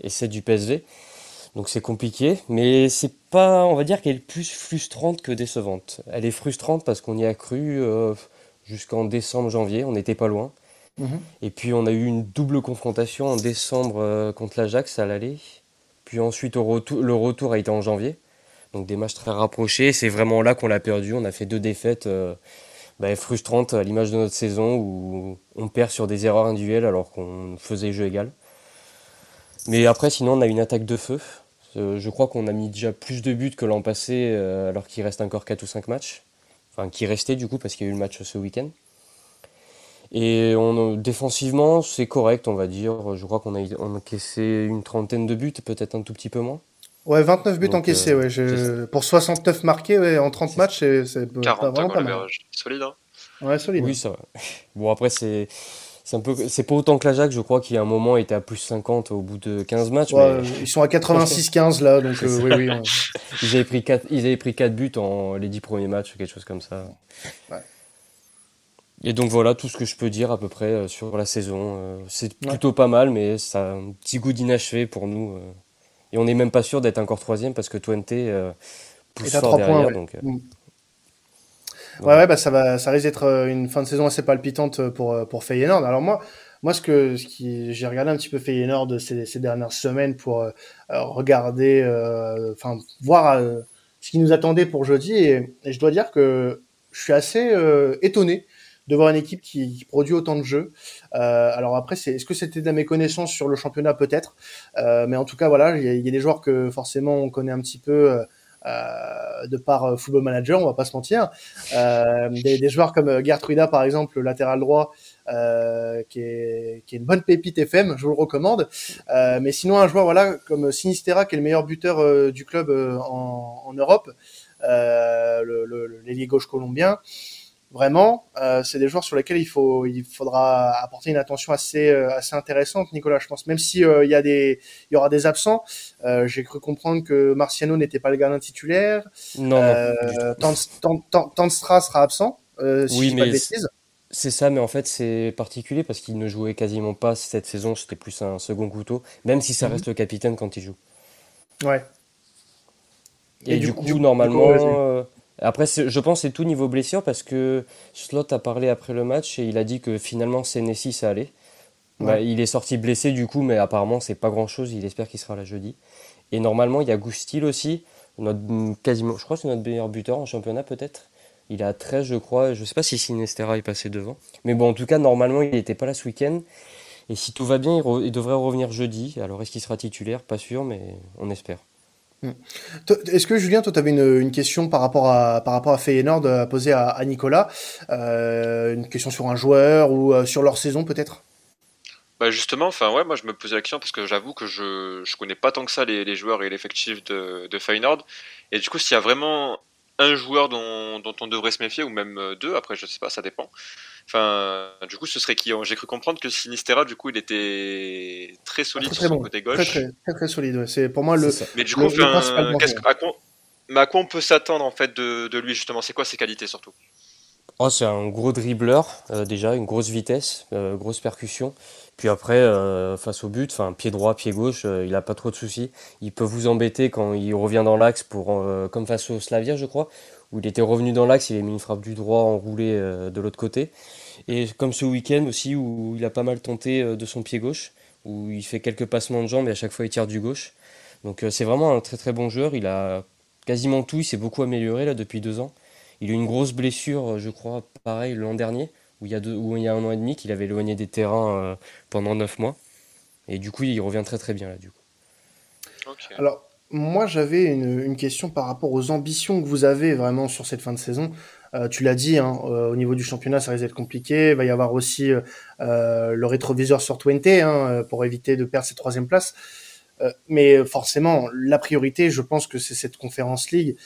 Et 7 du PSV. Donc c'est compliqué, mais c'est pas, on va dire qu'elle est plus frustrante que décevante. Elle est frustrante parce qu'on y a cru euh, jusqu'en décembre, janvier, on n'était pas loin. Mhm. Et puis on a eu une double confrontation en décembre euh, contre l'Ajax à l'aller. Puis ensuite au retour, le retour a été en janvier. Donc des matchs très rapprochés. C'est vraiment là qu'on l'a perdu. On a fait deux défaites euh, bah, frustrantes à l'image de notre saison où on perd sur des erreurs individuelles alors qu'on faisait jeu égal. Mais après, sinon, on a une attaque de feu. Euh, je crois qu'on a mis déjà plus de buts que l'an passé, euh, alors qu'il reste encore 4 ou 5 matchs. Enfin, qui restait du coup, parce qu'il y a eu le match ce week-end. Et on, défensivement, c'est correct, on va dire. Je crois qu'on a, encaissé une trentaine de buts, peut-être un tout petit peu moins. Ouais, 29 buts encaissés, euh, ouais. Pour 69 marqués en 30 matchs, c'est vraiment pas mal. Solide, hein Ouais, solide. Oui, ça va. Bon, après, c'est c'est un peu, c'est pas autant que l'Ajax, je crois qu'il y a un moment était à plus 50 au bout de 15 matchs. Ils sont à 86-15 là, donc euh, oui, oui. ils avaient pris 4, ils avaient pris 4 buts en les 10 premiers matchs, quelque chose comme ça. Ouais. Et donc voilà tout ce que je peux dire à peu près euh, sur la saison. Euh, c'est plutôt pas mal, mais ça a un petit goût d'inachevé pour nous. Et on n'est même pas sûr d'être encore troisième parce que Twente pousse fort derrière. donc, Ouais, ouais, bah ça va, ça risque d'être euh, une fin de saison assez palpitante euh, pour euh, pour Feyenoord. Alors moi, moi ce que ce qui j'ai regardé un petit peu Feyenoord ces, ces dernières semaines pour regarder, enfin voir ce qui nous attendait pour jeudi et, je dois dire que je suis assez étonné de voir une équipe qui, qui produit autant de jeux. Euh, alors après, c'est, est-ce que c'était de la méconnaissance sur le championnat? Peut-être, euh, mais en tout cas voilà, il y, y, a des joueurs que forcément on connaît un petit peu. Euh, de par euh, Football Manager, on va pas se mentir. Euh, des, des, joueurs comme Gertruida, par exemple, le latéral droit, euh, qui, est, qui est une bonne pépite FM, je vous le recommande. Euh, mais sinon, un joueur voilà comme Sinistera, qui est le meilleur buteur du club en, en, Europe, le l'ailier gauche colombien. Vraiment, euh, c'est des joueurs sur lesquels il faut, il faudra apporter une attention assez, euh, assez intéressante, Nicolas. Je pense, même si euh, il y a des, il y aura des absents. Euh, j'ai cru comprendre que Marciano n'était pas le gardien titulaire. Non. non. Tanstra sera absent. si oui, mais c'est ça, mais en fait c'est particulier parce qu'il ne jouait quasiment pas cette saison. C'était plus un second couteau, même si ça mhm. reste le capitaine quand il joue. Ouais. Et, du, coup, normalement, après, je pense c'est tout niveau blessure parce que Slot a parlé après le match et il a dit que finalement Senesi ça allait. Bah, il est sorti blessé du coup, mais apparemment c'est pas grand chose. Il espère qu'il sera là jeudi. Et normalement, il y a Gustil aussi, notre, quasiment, je crois que c'est notre meilleur buteur en championnat peut-être. Il a 13, je crois. Je sais pas si Sinestera est passé devant. Mais bon, en tout cas, normalement, il n'était pas là ce week-end. Et si tout va bien, il devrait revenir jeudi. Alors, est-ce qu'il sera titulaire? Pas sûr, mais on espère. Mm. Est-ce que Julien, toi, tu avais une, une, question par rapport à par rapport à Feyenoord à poser à, Nicolas, euh, une question sur un joueur ou euh, sur leur saison peut-être? Bah justement, enfin ouais, moi je me posais la question parce que j'avoue que je je connais pas tant que ça les, joueurs et l'effectif de, de Feyenoord et du coup s'il y a vraiment un joueur dont, dont, on devrait se méfier ou même euh, deux, après je sais pas, ça dépend. Enfin, du coup, ce serait qui J'ai cru comprendre que Sinistera, du coup, il était très solide sur son côté gauche. Très, très, très, solide, ouais. C'est pour moi le. Mais du coup, à, quoi, mais à quoi on peut s'attendre en fait de, de lui justement? C'est quoi ses qualités surtout? Oh, c'est un gros dribbleur, euh, déjà, une grosse vitesse, euh, grosse percussion. Puis après, euh, face au but, enfin pied droit, pied gauche, il n'a pas trop de soucis. Il peut vous embêter quand il revient dans l'axe, pour comme face au Slavia, je crois, où il était revenu dans l'axe, il a mis une frappe du droit enroulée de l'autre côté. Et comme ce week-end aussi, où il a pas mal tenté de son pied gauche, où il fait quelques passements de jambes et à chaque fois il tire du gauche. Donc c'est vraiment un très très bon joueur. Il a quasiment tout, il s'est beaucoup amélioré là depuis deux ans. Il a eu une grosse blessure, je crois, pareil, l'an dernier, où il, y a deux, où il y a un an et demi, qu'il avait éloigné des terrains euh, pendant neuf mois. Et du coup, il revient très très bien là, du coup. Alors, moi, j'avais une, question par rapport aux ambitions que vous avez vraiment sur cette fin de saison. Euh, tu l'as dit, hein, euh, au niveau du championnat, ça risque d'être compliqué. Il va y avoir aussi euh, le rétroviseur sur Twente hein, pour éviter de perdre cette troisième place. mais forcément, la priorité, je pense que c'est cette conférence League.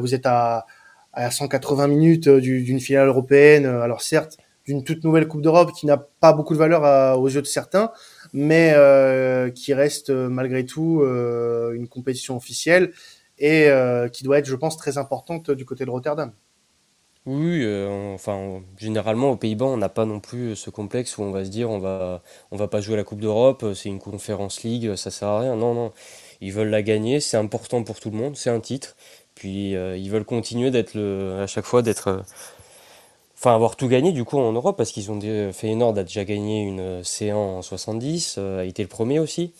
vous êtes à 180 minutes d'une finale européenne. Alors certes, d'une toute nouvelle Coupe d'Europe qui n'a pas beaucoup de valeur aux yeux de certains, mais euh, qui reste malgré tout euh, une compétition officielle et euh, qui doit être, je pense, très importante du côté de Rotterdam. Oui, enfin, généralement aux Pays-Bas, on n'a pas non plus ce complexe où on va se dire on va, on va pas jouer la Coupe d'Europe, c'est une conférence League, ça sert à rien. Non, non, ils veulent la gagner, c'est important pour tout le monde, c'est un titre. Puis ils veulent continuer d'être le, à chaque fois d'être enfin avoir tout gagné du coup en Europe parce qu'ils ont Feyenoord a déjà gagné une euh, C1 en 70, euh, a été le premier aussi.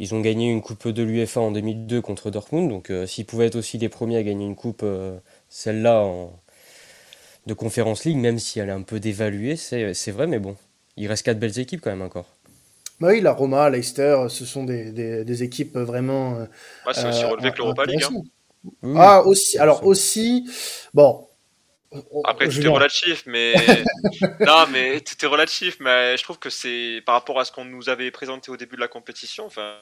Ils ont gagné une coupe de l'UEFA en 2002 contre Dortmund, donc euh, s'ils pouvaient être aussi les premiers à gagner une coupe, celle-là de Conférence League, même si elle est un peu dévaluée, c'est vrai, mais bon, il reste quatre belles équipes quand même encore. Bah oui, la Roma, Leicester, ce sont des, des, équipes vraiment. Ouais, c'est aussi relevé que l'Europa League. Hein. ah, aussi. Alors, aussi. Bon, après, tout est relatif, mais non, mais tout est relatif, mais je trouve que c'est par rapport à ce qu'on nous avait présenté au début de la compétition. Enfin,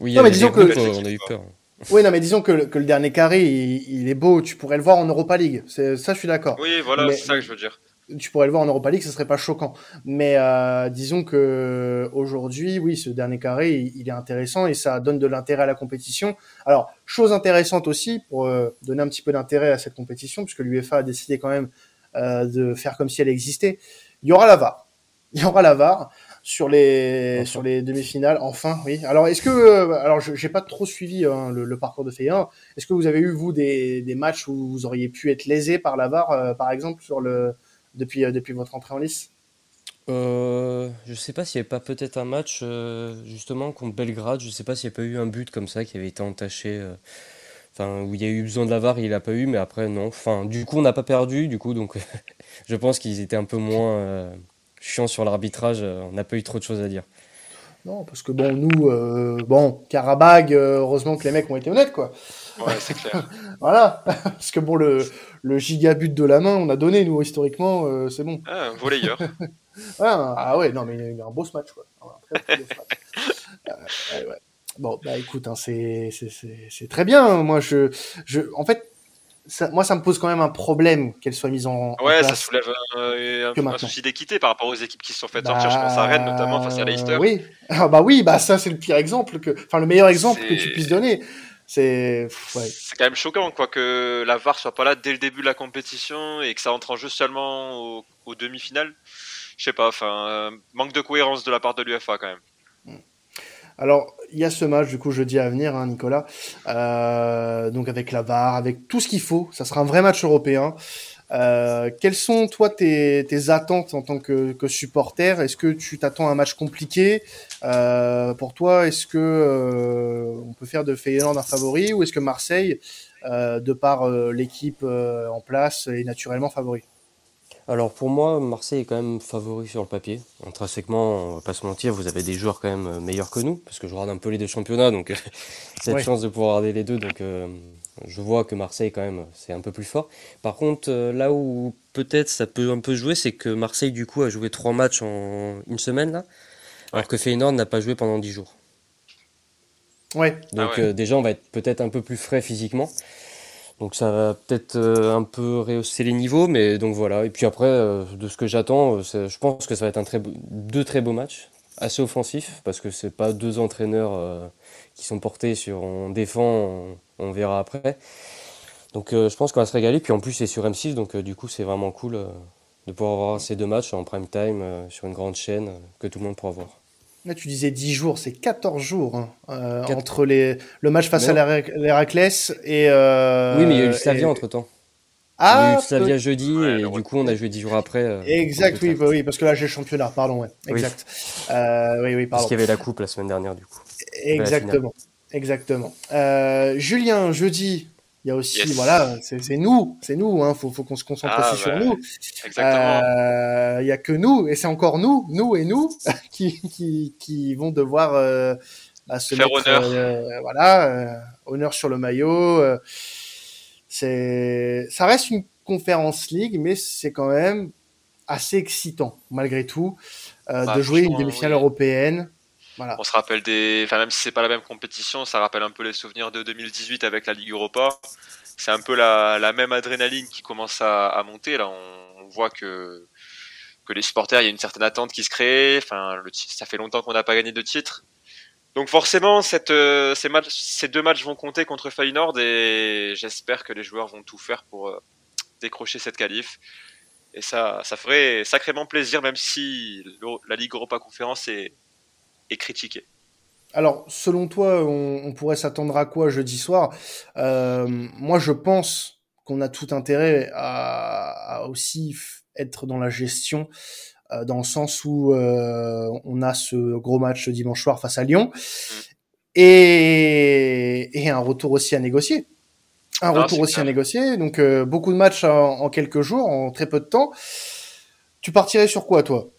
oui, non, mais disons que on a eu peur. Oui, non, mais disons que, que le dernier carré, il, est beau. Tu pourrais le voir en Europa League. Ça, je suis d'accord. Oui, voilà, c'est ça que je veux dire tu pourrais le voir en Europa League, ce serait pas choquant. Mais euh, disons que aujourd'hui, oui, ce dernier carré, il, est intéressant et ça donne de l'intérêt à la compétition. Alors, chose intéressante aussi pour euh, donner un petit peu d'intérêt à cette compétition, puisque l'UEFA a décidé quand même euh, de faire comme si elle existait. Il y aura la VAR. Il y aura la VAR sur les sur les demi-finales. Enfin, oui. Alors, est-ce que alors j'ai pas trop suivi hein, le, le, parcours de Feyenoord. Est-ce que vous avez eu vous des, des matchs où vous auriez pu être lésé par la VAR, par exemple sur le depuis, euh, depuis votre entrée en lice euh, je sais pas s'il n'y avait pas peut-être un match euh, justement contre Belgrade, je sais pas s'il n'y a pas eu un but comme ça qui avait été entaché, euh, enfin où il y a eu besoin de la VAR, il n'a pas eu, mais après non. Enfin, du coup on n'a pas perdu, du coup donc je pense qu'ils étaient un peu moins chiants sur l'arbitrage, on n'a pas eu trop de choses à dire. Non, parce que bon, nous, bon, Karabag, heureusement que les mecs ont été honnêtes, quoi. Ouais, c'est clair. voilà, parce que bon, le, le gigabut de la main, on a donné, nous, historiquement, euh, c'est bon. Ah, un volleyeur. ah, ah, ouais, non, mais il y a un beau match, quoi. Un très, très beau match. ouais. Bon, bah écoute, hein, c'est très bien. Moi, je, je, en fait, moi, ça me pose quand même un problème qu'elle soit mise en. Ouais, ça soulève un, souci d'équité par rapport aux équipes qui se sont faites sortir. Je pense à Rennes, notamment face à Leicester. Oui, ah, bah oui, bah ça, c'est le pire exemple que, enfin, le meilleur exemple que tu puisses donner. C'est ouais. quand même choquant quoi que la VAR soit pas là dès le début de la compétition et que ça entre en jeu seulement aux, demi-finales. Je sais pas, enfin manque de cohérence de la part de l'UFA quand même. Alors, il y a ce match, du coup, jeudi à venir, hein, Nicolas. Euh, donc, avec la VAR, avec tout ce qu'il faut. Ça sera un vrai match européen. Euh, quelles sont, toi, tes, attentes en tant que, supporter? Est-ce que tu t'attends à un match compliqué? Euh, Pour toi, est-ce que on peut faire de Feyenoord un favori Ou est-ce que Marseille, de par l'équipe en place, est naturellement favori? Alors pour moi, Marseille est quand même favori sur le papier. Intrinsèquement, on va pas se mentir, vous avez des joueurs quand même euh, meilleurs que nous, parce que je regarde un peu les deux championnats, donc cette chance de pouvoir regarder les deux, donc euh, je vois que Marseille quand même c'est un peu plus fort. Par contre, euh, là où peut-être ça peut un peu jouer, c'est que Marseille du coup a joué trois matchs en une semaine là, alors que Feyenoord n'a pas joué pendant dix jours. Ouais. Donc ah déjà on va être peut-être un peu plus frais physiquement. Donc ça va peut-être euh, un peu rehausser les niveaux, mais donc voilà. Et puis après, euh, de ce que j'attends, euh, je pense que ça va être un très deux très beaux matchs, assez offensifs, parce que c'est pas deux entraîneurs qui sont portés sur on défend, on, verra après. Donc je pense qu'on va se régaler. Puis en plus c'est sur M6, donc du coup c'est vraiment cool de pouvoir voir ces deux matchs en prime time sur une grande chaîne que tout le monde pourra voir. Là, tu disais 10 jours, c'est 14 jours hein, euh, entre les, le match face à l'Héraclès et. Euh, oui, mais il y a eu Slavia entre temps. Ah, il y a eu Slavia jeudi et du coup on a joué 10 jours après. Euh, exact, oui, bah oui, parce que là j'ai le championnat, pardon, ouais, exact. Oui, oui, oui, pardon. Parce qu'il y avait la coupe la semaine dernière du coup. Exactement, exactement. Julien, jeudi, il y a aussi, voilà, c'est nous, c'est nous, hein, faut, faut qu'on se concentre ah, aussi sur nous. Exactement. Euh, il y a que nous, et c'est encore nous, nous et nous, qui, qui, qui vont devoir euh, à se Faire mettre, honneur. euh, voilà, euh, honneur sur le maillot. C'est, ça reste une conférence league, mais c'est quand même assez excitant malgré tout euh, Bah, de jouer une demi-finale oui. européenne. Voilà. On se rappelle des, enfin même si c'est pas la même compétition, ça rappelle un peu les souvenirs de 2018 avec la Ligue Europa. C'est un peu la, la même adrénaline qui commence à, à monter. Là, on, on voit que que les supporters, il y a une certaine attente qui se crée. Enfin, le, ça fait longtemps qu'on n'a pas gagné de titre. Donc forcément, euh, ces, deux matchs vont compter contre Feyenoord et j'espère que les joueurs vont tout faire pour euh, décrocher cette qualif. Et ça, ça ferait sacrément plaisir, même si la Ligue Europa Conférence est, critiquée. Alors, selon toi, on, pourrait s'attendre à quoi jeudi soir? Euh, Moi, je pense qu'on a tout intérêt à, aussi être dans la gestion, dans le sens où euh, on a ce gros match dimanche soir face à Lyon et, et un retour aussi à négocier. Un Non, retour aussi à négocier. Donc, euh, beaucoup de matchs en, en quelques jours, en très peu de temps. Tu partirais sur quoi, toi?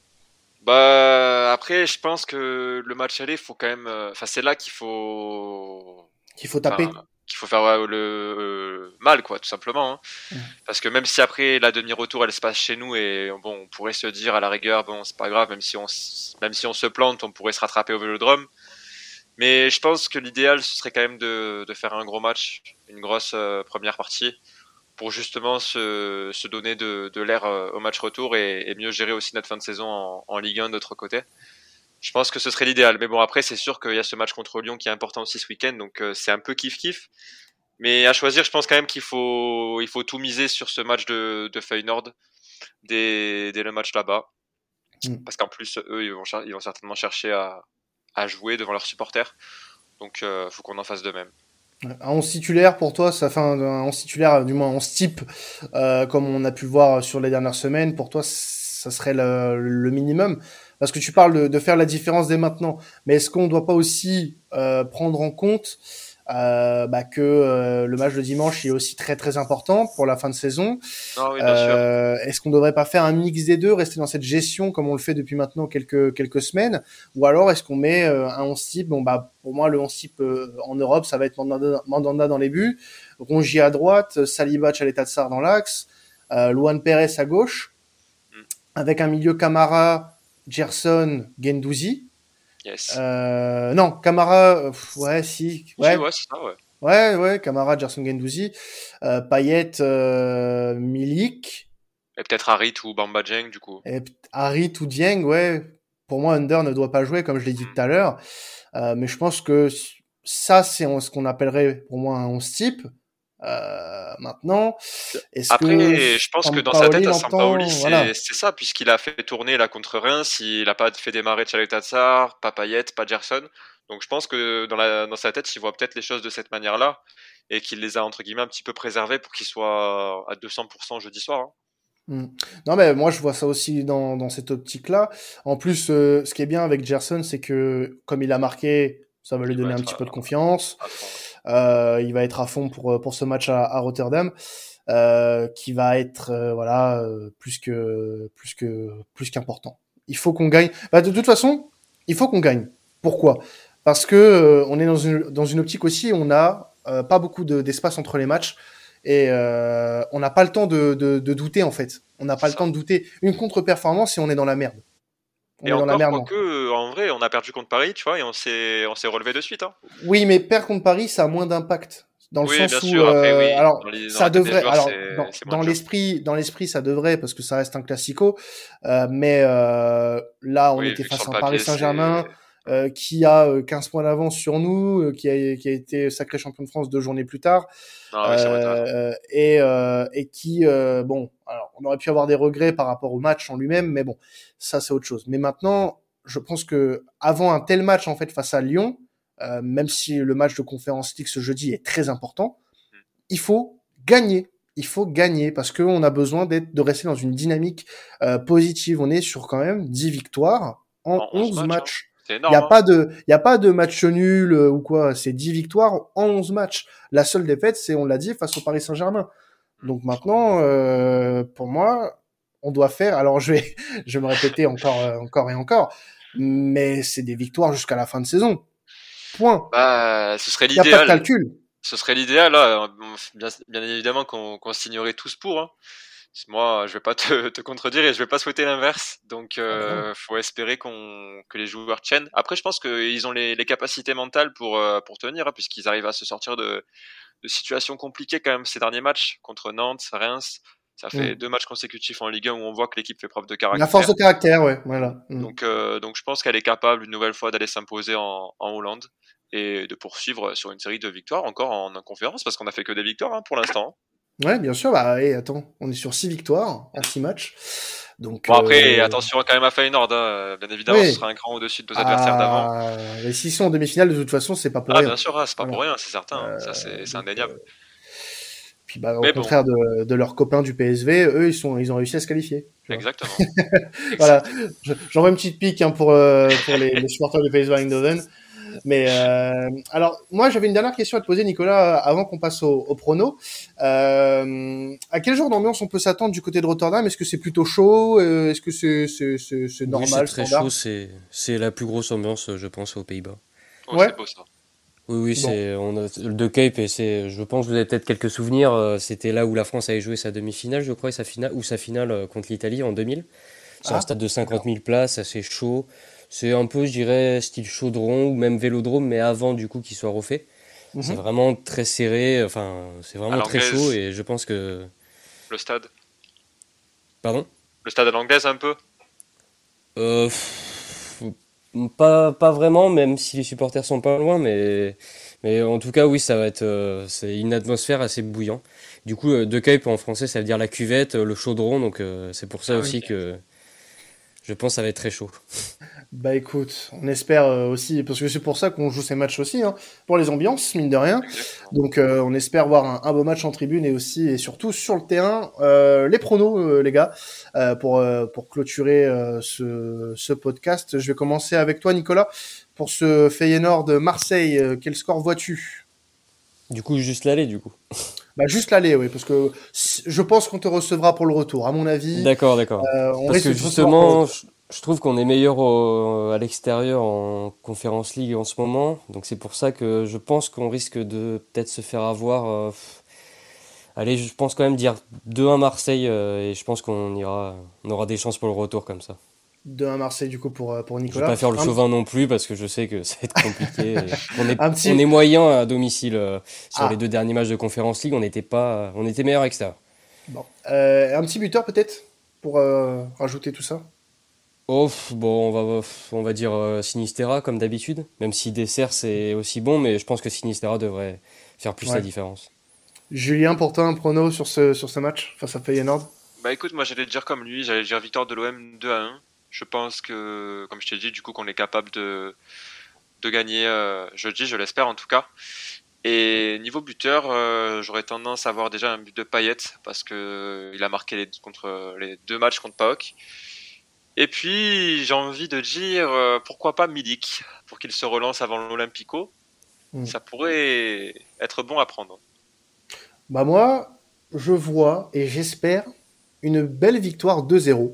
Bah après, je pense que le match aller, faut quand même. euh, Enfin, c'est là qu'il faut. Qu'il faut taper enfin, qu'il faut faire ouais, le euh, mal, quoi, tout simplement. hein. Parce que même si après la demi-retour, elle se passe chez nous et bon, on pourrait se dire à la rigueur, bon, c'est pas grave, même si on, même si on se plante, on pourrait se rattraper au Vélodrome. Mais je pense que l'idéal, ce serait quand même de, de faire un gros match, une grosse euh, première partie, pour justement se, se donner de, de l'air euh, au match retour et, et mieux gérer aussi notre fin de saison en, en Ligue 1 de notre côté. Je pense que ce serait l'idéal. Mais bon, après, c'est sûr qu'il y a ce match contre Lyon qui est important aussi ce week-end, donc euh, c'est un peu kiff-kiff. Mais à choisir, je pense quand même qu'il faut, il faut tout miser sur ce match de, de Feyenoord dès, dès le match là-bas. Mm. Parce qu'en plus, eux, ils vont, cher- ils vont certainement chercher à, à jouer devant leurs supporters. Donc, euh, faut qu'on en fasse de même. Un 11 titulaire pour toi, ça fait un, un 11 titulaire, du moins un 11 type, euh, comme on a pu voir sur les dernières semaines. Pour toi, ça serait le, le minimum Parce que tu parles de, de faire la différence dès maintenant. Mais est-ce qu'on ne doit pas aussi euh, prendre en compte euh, bah, que euh, le match de dimanche est aussi très très important pour la fin de saison? Oui, euh, Est-ce qu'on ne devrait pas faire un mix des deux, rester dans cette gestion comme on le fait depuis maintenant quelques quelques semaines, ou alors est-ce qu'on met un 11 type Bon bah pour moi le 11 type en Europe ça va être Mandanda, Mandanda dans les buts, Rongier à droite, Saliba Tsar dans l'axe, Luan Perez à gauche, Mm. avec un milieu Camara, Gerson, Gendouzi. Yes. Euh, non, Camara, pff, ouais, si, ouais, ouais, c'est ça, ouais. ouais, ouais, Camara, Gerson, Gendouzi, euh, Payet, euh, Milik, Et peut-être Harit ou Bamba Dieng, du coup. Et Harit ou Dieng, ouais, pour moi, Under ne doit pas jouer, comme je l'ai dit tout à l'heure. Euh, mais je pense que ça, c'est ce qu'on appellerait pour moi un 11 type. Euh, maintenant, Après, que je pense que dans sa tête, à Sampaoli, c'est Voilà. ça, puisqu'il a fait tourner là contre Reims, il a pas fait démarrer Tchaletatsar, pas Payet, pas Gerson. Donc je pense que dans, la, dans sa tête, il voit peut-être les choses de cette manière-là et qu'il les a entre guillemets un petit peu préservés pour qu'ils soient à 200% jeudi soir. hein. Hmm. Non, mais moi, je vois ça aussi dans, dans cette optique-là. En plus, euh, ce qui est bien avec Gerson, c'est que comme il a marqué, ça va lui donner un petit peu de confiance. Il va être à fond pour pour ce match à, à Rotterdam, euh, qui va être euh, voilà euh, plus que plus que plus qu'important. Il faut qu'on gagne. Bah, de toute façon, il faut qu'on gagne. Pourquoi? Parce que euh, on est dans une dans une optique aussi. On a euh, pas beaucoup de- d'espace entre les matchs et euh, on n'a pas le temps de, de, de douter en fait. On n'a pas le temps de douter. Une contre-performance et on est dans la merde. On Et est dans la encore, merde. quoique, euh, en vrai, on a perdu contre Paris, tu vois, et on s'est on s'est relevé de suite. Hein. Oui, mais perdre contre Paris, ça a moins d'impact. Dans le Oui, sens bien où, sûr, après, euh, oui, alors, dans les- dans ça devrait, joueurs, alors, dans, l'esprit, dans l'esprit, ça devrait, parce que ça reste un classico. Euh, mais euh, là, on Oui, était que face à Paris Saint-Germain c'est- euh, qui a euh, 15 points d'avance sur nous, euh, qui a, qui a été sacré champion de France deux journées plus tard. Non. Euh, et, euh, et qui, euh, bon, alors on aurait pu avoir des regrets par rapport au match en lui-même, mais bon, ça c'est autre chose. Mais maintenant, je pense que avant un tel match en fait face à Lyon, euh, même si le match de conférence League ce jeudi est très important, il faut gagner. Il faut gagner parce qu'on a besoin d'être, de rester dans une dynamique euh, positive. On est sur quand même 10 victoires en, En 11 11 matchs. matchs, C'est Il n'y a hein. pas de, il y a pas de match nul euh, ou quoi. C'est 10 victoires en 11 matchs. La seule défaite, c'est, on l'a dit, face au Paris Saint-Germain. Donc maintenant, euh, pour moi, on doit faire. Alors je vais, je vais me répéter encore, euh, encore et encore, mais c'est des victoires jusqu'à la fin de saison. Point. Bah, ce serait Il n'y a pas de l'idéal. calcul. Ce serait l'idéal, là. Bien, bien évidemment qu'on qu'on signerait tous pour. Hein. Moi, je vais pas te, te, contredire et je vais pas souhaiter l'inverse. Donc, euh, ah faut espérer qu'on que les joueurs tiennent. Après, je pense qu'ils ont les, les, capacités mentales pour euh, pour tenir, hein, puisqu'ils arrivent à se sortir de, de situations compliquées quand même ces derniers matchs contre Nantes, Reims. Ça fait mmh. deux matchs consécutifs en Ligue 1 où on voit que l'équipe fait preuve de caractère. La force de caractère, ouais, voilà. Mmh. Donc, euh, donc je pense qu'elle est capable une nouvelle fois d'aller s'imposer en, en, Hollande et de poursuivre sur une série de victoires encore en, en conférence parce qu'on a fait que des victoires hein, pour l'instant. Ouais, bien sûr. Bah, et attends, on est sur six victoires en six matchs. Donc, bon, après, euh... attention quand même à Feyenoord. Hein. Bien évidemment, oui. ce sera un cran au-dessus de nos adversaires ah, d'avant. Et s'ils sont en demi-finale, de toute façon, c'est pas pour ah, rien. bien sûr, hein, c'est pas voilà. pour rien, c'est certain. Euh, ça, c'est indéniable. Euh... Puis, bah, au Mais contraire bon. de, de, leurs copains du PSV, eux, ils, sont, ils ont réussi à se qualifier. Exactement. voilà. J'envoie une petite pique hein, pour, euh, pour les, les supporters du PSV Eindhoven. Mais euh, alors, moi, j'avais une dernière question à te poser, Nicolas, avant qu'on passe au, au prono. Euh, à quel genre d'ambiance on peut s'attendre du côté de Rotterdam? Est-ce que c'est plutôt chaud? Est-ce que c'est c'est normal oui, C'est très chaud. C'est c'est la plus grosse ambiance, je pense, aux Pays-Bas. Oh, ouais. Beau, ça. Oui, oui, bon. c'est on a le de Cape et c'est, je pense, que vous avez peut-être quelques souvenirs. euh, C'était là où la France avait joué sa demi-finale, je crois, et sa finale ou sa finale euh, contre l'Italie en 2000. C'est Ah. un stade de 50 000 places, assez chaud. C'est un peu, je dirais, style chaudron ou même vélodrome, mais avant du coup qu'il soit refait. C'est Mhm. vraiment très serré, enfin, c'est vraiment très chaud et je pense que. Le stade. Pardon? Le stade à l'anglaise un peu? euh, pff, pas, pas vraiment, même si les supporters sont pas loin, mais, mais en tout cas, oui, ça va être, euh, c'est une atmosphère assez bouillant. Du coup, euh, De Cape en français, ça veut dire la cuvette, le chaudron, donc euh, c'est pour ça Ah, aussi que je pense que ça va être très chaud. Bah écoute, on espère euh, aussi, parce que c'est pour ça qu'on joue ces matchs aussi, hein, pour les ambiances, mine de rien. Donc euh, on espère voir un, un beau match en tribune et aussi et surtout sur le terrain euh, les pronos euh, les gars pour pour clôturer ce, ce podcast. Je vais commencer avec toi Nicolas pour ce Feyenoord de Marseille. Quel score vois-tu? Du coup, juste l'aller, du coup. Bah juste l'aller oui parce que je pense qu'on te recevra pour le retour à mon avis. D'accord, d'accord. Parce que justement, je, je trouve qu'on est meilleur au- à l'extérieur en Conférence League en ce moment. Donc c'est pour ça que je pense qu'on risque de peut-être se faire avoir. euh, allez, je pense quand même dire 2-1 Marseille euh, et je pense qu'on ira, on aura des chances pour le retour comme ça. de un Marseille du coup pour euh, pour Je vais Nicolas. pas faire le Un- chauvin non plus parce que je sais que ça va être compliqué. on est, Un petit- on est moyen à domicile euh, sur Ah. les deux derniers matchs de Conférence League. On n'était pas, on était meilleur à l'extérieur. Bon. Un petit buteur peut-être pour rajouter tout ça? Oh, bon, on va, on va dire euh, Sinistera comme d'habitude, même si Dessert c'est aussi bon, mais je pense que Sinistera devrait faire plus Ouais. la différence. Julien, pour toi, un prono sur ce, sur ce match face à Feyenoord? Bah écoute, moi j'allais dire comme lui, j'allais dire victoire de l'OM 2 à 1. Je pense que, comme je t'ai dit, du coup qu'on est capable de, de gagner euh, jeudi, je l'espère en tout cas. Et niveau buteur, euh, j'aurais tendance à avoir déjà un but de Payet parce que il a marqué les, contre les deux matchs contre PAOK. Et puis j'ai envie de dire euh, pourquoi pas Milik pour qu'il se relance avant l'Olympico. Mm. Ça pourrait être bon à prendre. Bah moi, je vois et j'espère une belle victoire 2-0.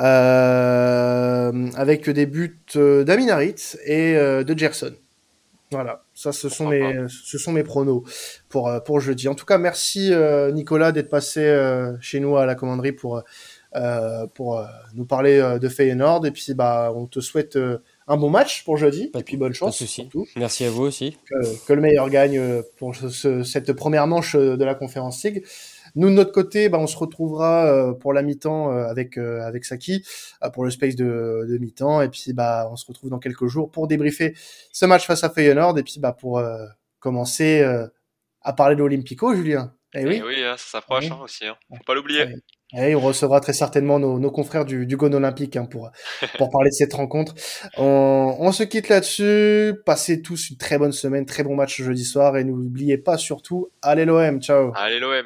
Euh, avec des buts euh, d'Amin Harit et de Gerson. Voilà, ça ce sont mes ce sont mes pronos pour pour jeudi. En tout cas, merci Nicolas d'être passé chez nous à la commanderie pour pour euh, nous parler euh, de Feyenoord et puis bah on te souhaite euh, un bon match pour jeudi Pas et puis bonne pas de chance souci. surtout Merci à vous aussi. que, que le meilleur gagne euh, pour ce- ce- cette première manche euh, de la conférence League. Nous de notre côté, bah, on se retrouvera euh, pour la mi-temps euh, avec euh, avec Saki euh, pour le space de, de mi-temps et puis bah on se retrouve dans quelques jours pour débriefer ce match face à Feyenoord et puis bah pour euh, commencer euh, à parler de l'Olympico, Julien. Eh oui. Et oui, hein, ça s'approche Oui. hein, aussi. Hein. Faut pas l'oublier. Ouais. Et on recevra très certainement nos, confrères du, du Gone Olympique hein, pour, pour parler de cette rencontre. On, on se quitte là-dessus. Passez tous une très bonne semaine, très bon match jeudi soir et n'oubliez pas surtout, allez l'OM, ciao Allez l'OM.